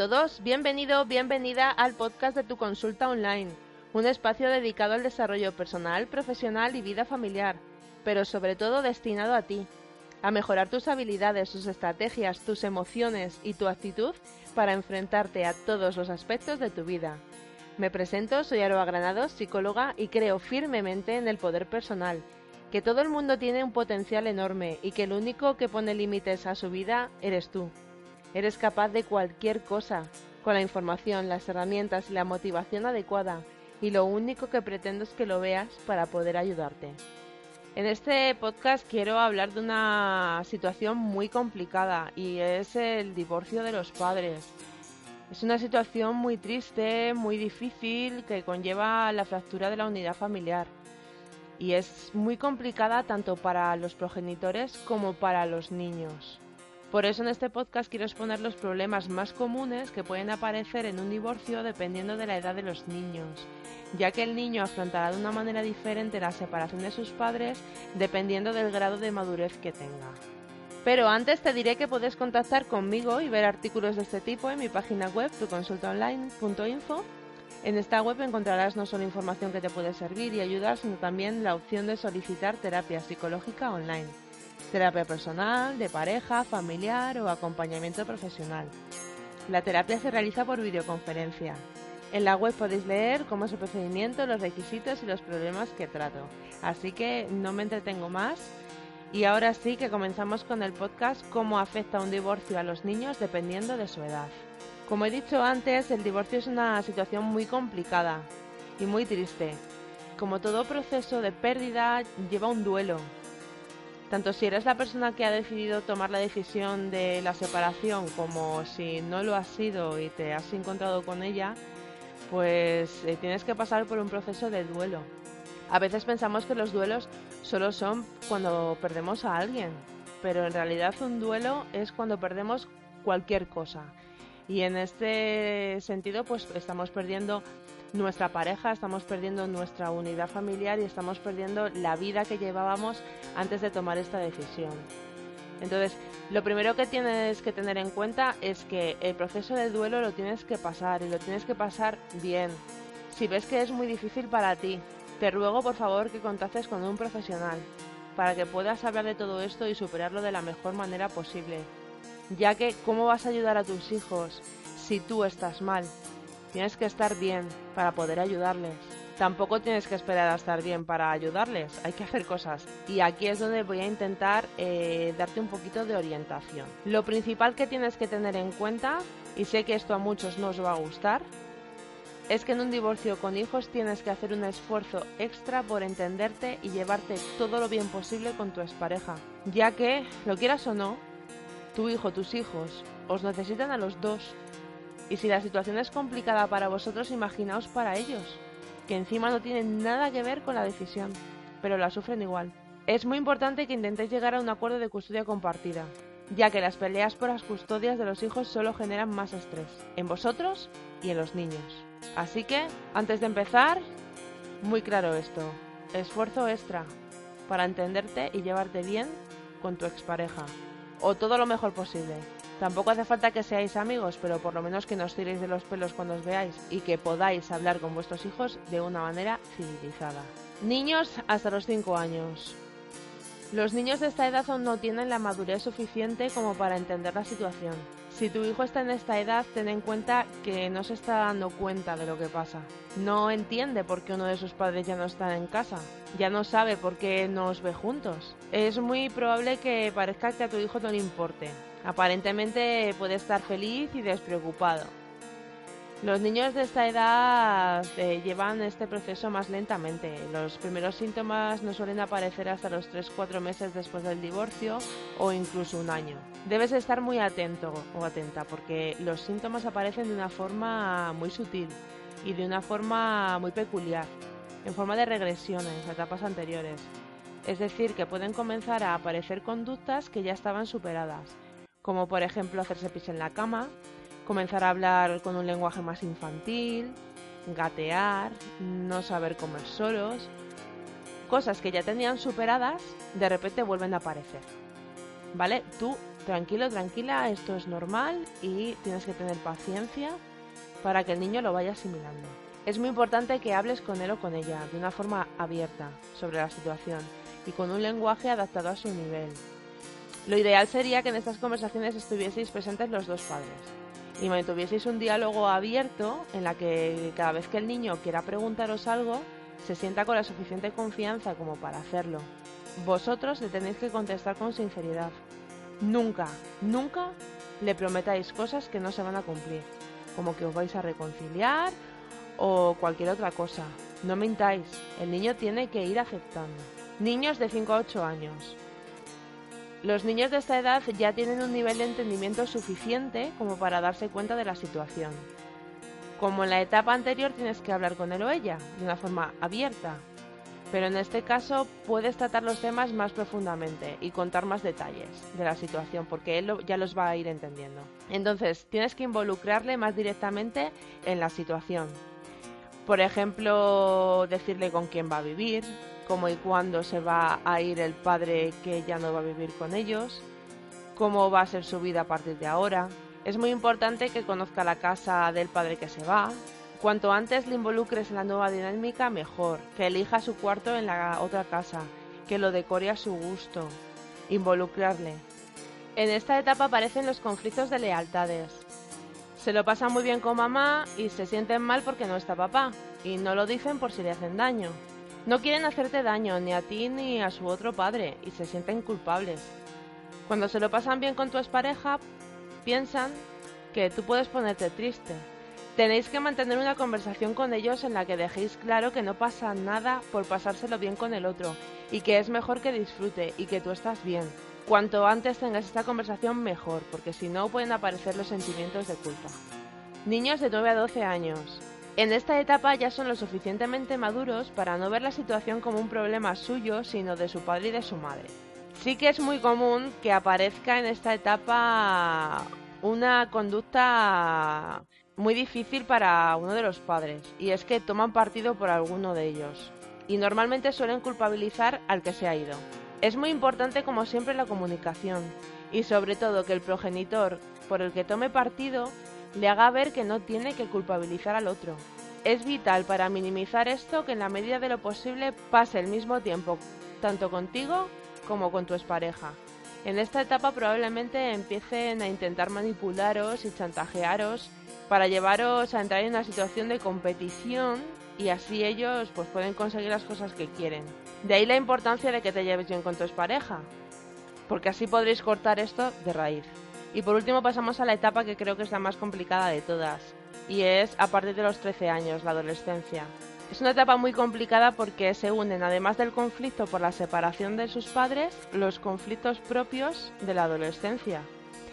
todos, bienvenido, bienvenida al podcast de tu consulta online, un espacio dedicado al desarrollo personal, profesional y vida familiar, pero sobre todo destinado a ti, a mejorar tus habilidades, tus estrategias, tus emociones y tu actitud para enfrentarte a todos los aspectos de tu vida. Me presento, soy Aroa Granados, psicóloga, y creo firmemente en el poder personal, que todo el mundo tiene un potencial enorme y que el único que pone límites a su vida eres tú. Eres capaz de cualquier cosa, con la información, las herramientas y la motivación adecuada, y lo único que pretendo es que lo veas para poder ayudarte. En este podcast quiero hablar de una situación muy complicada y es el divorcio de los padres. Es una situación muy triste, muy difícil, que conlleva la fractura de la unidad familiar. Y es muy complicada tanto para los progenitores como para los niños. Por eso en este podcast quiero exponer los problemas más comunes que pueden aparecer en un divorcio dependiendo de la edad de los niños, ya que el niño afrontará de una manera diferente la separación de sus padres dependiendo del grado de madurez que tenga. Pero antes te diré que puedes contactar conmigo y ver artículos de este tipo en mi página web tuconsultaonline.info. En esta web encontrarás no solo información que te puede servir y ayudar, sino también la opción de solicitar terapia psicológica online terapia personal, de pareja, familiar o acompañamiento profesional. La terapia se realiza por videoconferencia. En la web podéis leer cómo es el procedimiento, los requisitos y los problemas que trato. Así que no me entretengo más. Y ahora sí que comenzamos con el podcast Cómo afecta un divorcio a los niños dependiendo de su edad. Como he dicho antes, el divorcio es una situación muy complicada y muy triste. Como todo proceso de pérdida lleva un duelo, tanto si eres la persona que ha decidido tomar la decisión de la separación como si no lo has sido y te has encontrado con ella, pues eh, tienes que pasar por un proceso de duelo. A veces pensamos que los duelos solo son cuando perdemos a alguien, pero en realidad un duelo es cuando perdemos cualquier cosa. Y en este sentido, pues estamos perdiendo nuestra pareja, estamos perdiendo nuestra unidad familiar y estamos perdiendo la vida que llevábamos antes de tomar esta decisión. Entonces, lo primero que tienes que tener en cuenta es que el proceso de duelo lo tienes que pasar y lo tienes que pasar bien. Si ves que es muy difícil para ti, te ruego por favor que contactes con un profesional para que puedas hablar de todo esto y superarlo de la mejor manera posible. Ya que, ¿cómo vas a ayudar a tus hijos si tú estás mal? Tienes que estar bien para poder ayudarles. Tampoco tienes que esperar a estar bien para ayudarles, hay que hacer cosas. Y aquí es donde voy a intentar eh, darte un poquito de orientación. Lo principal que tienes que tener en cuenta, y sé que esto a muchos no os va a gustar, es que en un divorcio con hijos tienes que hacer un esfuerzo extra por entenderte y llevarte todo lo bien posible con tu expareja, ya que, lo quieras o no, tu hijo, tus hijos, os necesitan a los dos y si la situación es complicada para vosotros, imaginaos para ellos, que encima no tienen nada que ver con la decisión, pero la sufren igual. Es muy importante que intentéis llegar a un acuerdo de custodia compartida, ya que las peleas por las custodias de los hijos solo generan más estrés, en vosotros y en los niños. Así que, antes de empezar, muy claro esto, esfuerzo extra para entenderte y llevarte bien con tu expareja, o todo lo mejor posible. Tampoco hace falta que seáis amigos, pero por lo menos que nos tiréis de los pelos cuando os veáis y que podáis hablar con vuestros hijos de una manera civilizada. Niños hasta los 5 años. Los niños de esta edad aún no tienen la madurez suficiente como para entender la situación. Si tu hijo está en esta edad, ten en cuenta que no se está dando cuenta de lo que pasa. No entiende por qué uno de sus padres ya no está en casa. Ya no sabe por qué no os ve juntos. Es muy probable que parezca que a tu hijo no le importe Aparentemente puede estar feliz y despreocupado. Los niños de esta edad eh, llevan este proceso más lentamente. Los primeros síntomas no suelen aparecer hasta los 3-4 meses después del divorcio o incluso un año. Debes estar muy atento o atenta porque los síntomas aparecen de una forma muy sutil y de una forma muy peculiar, en forma de regresiones a etapas anteriores. Es decir, que pueden comenzar a aparecer conductas que ya estaban superadas, como por ejemplo hacerse pis en la cama, comenzar a hablar con un lenguaje más infantil, gatear, no saber comer solos, cosas que ya tenían superadas, de repente vuelven a aparecer. ¿Vale? Tú, tranquilo, tranquila, esto es normal y tienes que tener paciencia para que el niño lo vaya asimilando. Es muy importante que hables con él o con ella de una forma abierta sobre la situación y con un lenguaje adaptado a su nivel. Lo ideal sería que en estas conversaciones estuvieseis presentes los dos padres y mantuvieseis un diálogo abierto en la que cada vez que el niño quiera preguntaros algo, se sienta con la suficiente confianza como para hacerlo. Vosotros le tenéis que contestar con sinceridad. Nunca, nunca le prometáis cosas que no se van a cumplir, como que os vais a reconciliar o cualquier otra cosa. No mintáis, el niño tiene que ir aceptando. Niños de 5 a 8 años. Los niños de esta edad ya tienen un nivel de entendimiento suficiente como para darse cuenta de la situación. Como en la etapa anterior tienes que hablar con él o ella de una forma abierta, pero en este caso puedes tratar los temas más profundamente y contar más detalles de la situación porque él ya los va a ir entendiendo. Entonces tienes que involucrarle más directamente en la situación. Por ejemplo, decirle con quién va a vivir, cómo y cuándo se va a ir el padre que ya no va a vivir con ellos, cómo va a ser su vida a partir de ahora. Es muy importante que conozca la casa del padre que se va. Cuanto antes le involucres en la nueva dinámica, mejor. Que elija su cuarto en la otra casa, que lo decore a su gusto. Involucrarle. En esta etapa aparecen los conflictos de lealtades. Se lo pasan muy bien con mamá y se sienten mal porque no está papá, y no lo dicen por si le hacen daño. No quieren hacerte daño ni a ti ni a su otro padre y se sienten culpables. Cuando se lo pasan bien con tu expareja, piensan que tú puedes ponerte triste. Tenéis que mantener una conversación con ellos en la que dejéis claro que no pasa nada por pasárselo bien con el otro y que es mejor que disfrute y que tú estás bien. Cuanto antes tengas esta conversación mejor, porque si no pueden aparecer los sentimientos de culpa. Niños de 9 a 12 años. En esta etapa ya son lo suficientemente maduros para no ver la situación como un problema suyo, sino de su padre y de su madre. Sí que es muy común que aparezca en esta etapa una conducta muy difícil para uno de los padres, y es que toman partido por alguno de ellos, y normalmente suelen culpabilizar al que se ha ido. Es muy importante, como siempre, la comunicación, y sobre todo que el progenitor por el que tome partido le haga ver que no tiene que culpabilizar al otro. Es vital para minimizar esto que en la medida de lo posible pase el mismo tiempo tanto contigo como con tu expareja. En esta etapa probablemente empiecen a intentar manipularos y chantajearos para llevaros a entrar en una situación de competición y así ellos pues pueden conseguir las cosas que quieren. De ahí la importancia de que te lleves bien con tu expareja, porque así podréis cortar esto de raíz. Y por último pasamos a la etapa que creo que es la más complicada de todas, y es a partir de los 13 años, la adolescencia. Es una etapa muy complicada porque se unen, además del conflicto por la separación de sus padres, los conflictos propios de la adolescencia.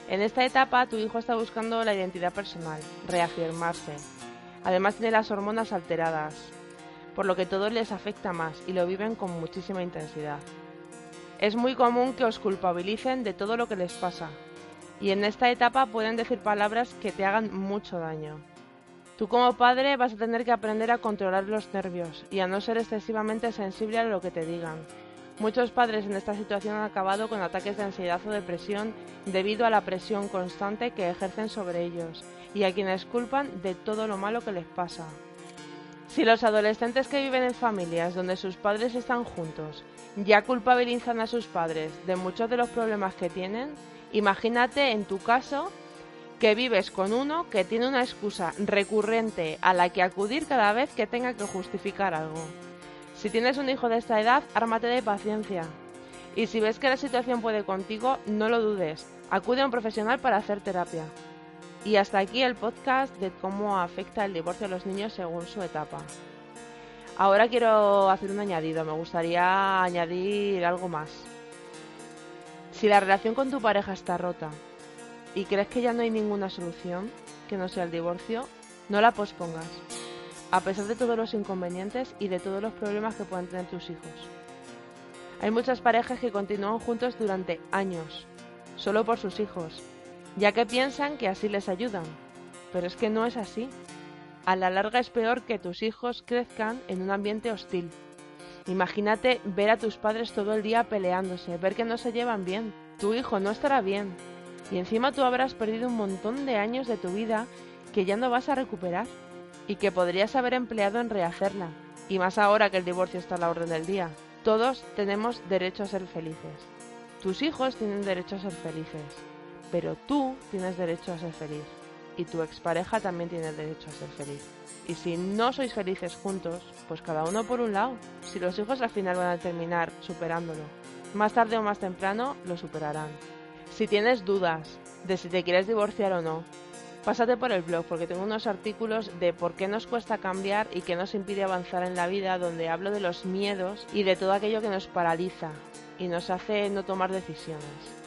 En esta etapa tu hijo está buscando la identidad personal, reafirmarse. Además tiene las hormonas alteradas, por lo que todo les afecta más y lo viven con muchísima intensidad. Es muy común que os culpabilicen de todo lo que les pasa, y en esta etapa pueden decir palabras que te hagan mucho daño. Tú como padre vas a tener que aprender a controlar los nervios y a no ser excesivamente sensible a lo que te digan. Muchos padres en esta situación han acabado con ataques de ansiedad o depresión debido a la presión constante que ejercen sobre ellos y a quienes culpan de todo lo malo que les pasa. Si los adolescentes que viven en familias donde sus padres están juntos ya culpabilizan a sus padres de muchos de los problemas que tienen, Imagínate en tu caso que vives con uno que tiene una excusa recurrente a la que acudir cada vez que tenga que justificar algo. Si tienes un hijo de esta edad, ármate de paciencia Y si ves que la situación puede contigo, no lo dudes, acude a un profesional para hacer terapia. Y hasta aquí el podcast de cómo afecta el divorcio a los niños según su etapa. Ahora quiero hacer un añadido, me gustaría añadir algo más. Si la relación con tu pareja está rota y crees que ya no hay ninguna solución que no sea el divorcio, no la pospongas, a pesar de todos los inconvenientes y de todos los problemas que puedan tener tus hijos. Hay muchas parejas que continúan juntos durante años, solo por sus hijos, ya que piensan que así les ayudan, pero es que no es así. A la larga es peor que tus hijos crezcan en un ambiente hostil. Imagínate ver a tus padres todo el día peleándose, ver que no se llevan bien. Tu hijo no estará bien. Y encima tú habrás perdido un montón de años de tu vida que ya no vas a recuperar y que podrías haber empleado en rehacerla. Y más ahora que el divorcio está a la orden del día. Todos tenemos derecho a ser felices. Tus hijos tienen derecho a ser felices. Pero tú tienes derecho a ser feliz y tu expareja también tiene derecho a ser feliz. Y si no sois felices juntos, pues cada uno por un lado. Si los hijos al final van a terminar superándolo, más tarde o más temprano lo superarán. Si tienes dudas de si te quieres divorciar o no, pásate por el blog porque tengo unos artículos de por qué nos cuesta cambiar y qué nos impide avanzar en la vida donde hablo de los miedos y de todo aquello que nos paraliza y nos hace no tomar decisiones.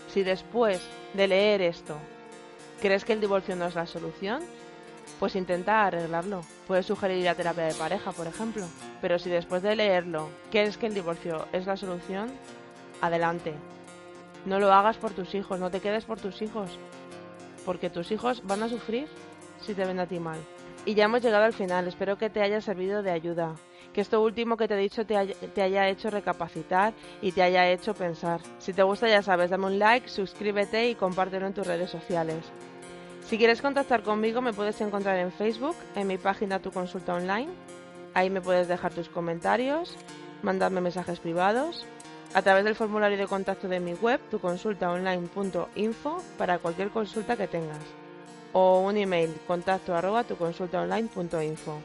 Si después de leer esto ¿Crees que el divorcio no es la solución? Pues intenta arreglarlo. Puedes sugerir la terapia de pareja, por ejemplo. Pero si después de leerlo crees que el divorcio es la solución, adelante. No lo hagas por tus hijos, no te quedes por tus hijos. Porque tus hijos van a sufrir si te ven a ti mal. Y ya hemos llegado al final, espero que te haya servido de ayuda, que esto último que te he dicho te haya, te haya, hecho recapacitar y te haya hecho pensar. Si te gusta ya sabes, dame un like, suscríbete y compártelo en tus redes sociales. Si quieres contactar conmigo me puedes encontrar en Facebook, en mi página Tu Consulta Online. Ahí me puedes dejar tus comentarios, mandarme mensajes privados, a través del formulario de contacto de mi web, tuconsultaonline.info, para cualquier consulta que tengas, o un email, contacto arroba tuconsultaonline.info.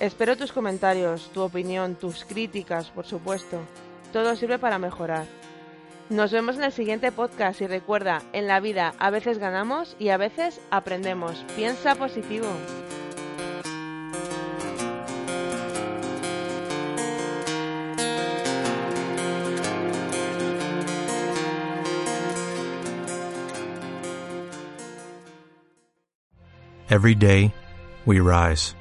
Espero tus comentarios, tu opinión, tus críticas, por supuesto. Todo sirve para mejorar. Nos vemos en el siguiente podcast y recuerda, en la vida a veces ganamos y a veces aprendemos. Piensa positivo. Every day, we rise,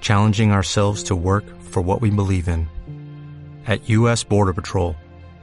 challenging ourselves to work for what we believe in. At U.S. Border Patrol,